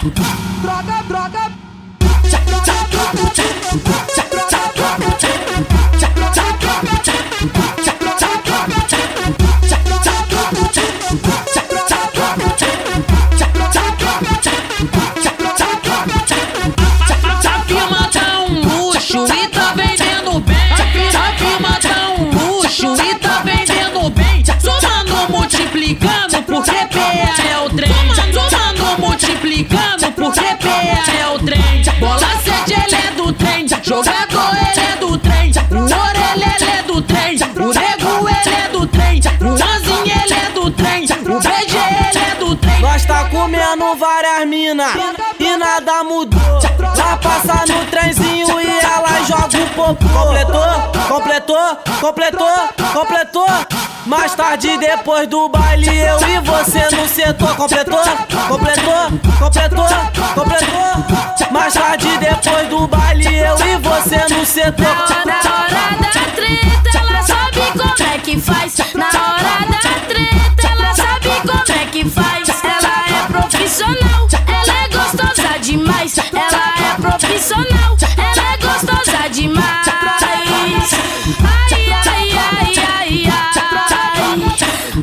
tout, tout. PA é o trem. Bola 7, ele é do trem. Jogador, ele é do trem. O orelha, ele é do trem. O nego, ele é do trem. O Anzinho, ele é do trem. O BG, ele é do trem. Nós tá comendo várias mina e nada mudou. Vai passar no trenzinho e ela joga o popô. Completou, completou, completou, completou. Mais tarde, depois do baile, eu e você no setor. Completou, completou, completou, completou. Mais tarde, depois do baile, eu e você no setor.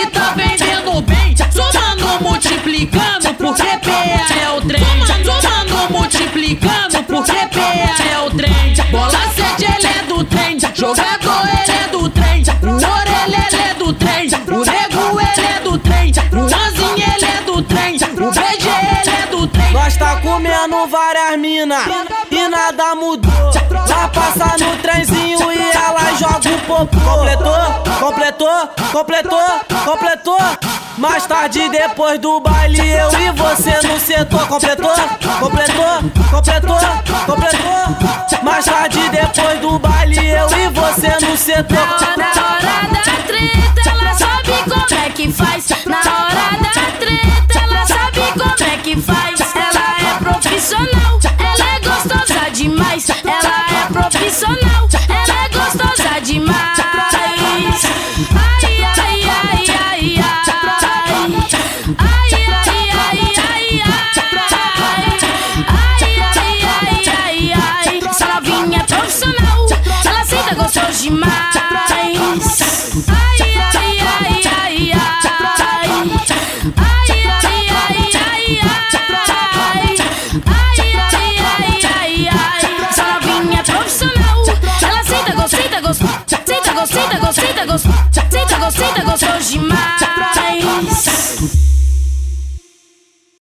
e tá vendendo bem. Somando, multiplicando, porque PA é o trem. Somando, multiplicando, porque PA é o trem. Bola 7, ele é do trem. Jogador, ele é do trem. O orelha, ele é do trem. O nego, ele é do trem. O ele é do trem. O ele é do trem. Nós tá comendo várias mina e nada mudou. Vai passar no trenzinho e ela joga o popô. Completou, completou, completou, completou. Mais tarde, depois do baile, eu e você no setor. Completou, completou, completou, completou. Mais tarde, depois do baile, eu e você no setor. Demais. Ai, ai, ai, ai, ai. Ai, ai, ai, ai, ai. Ai, ai, ai, ai, ai. Essa novinha é profissional, ela senta gostoso, senta gostoso, senta gostoso, senta gostoso, senta gostoso, senta gostoso demais.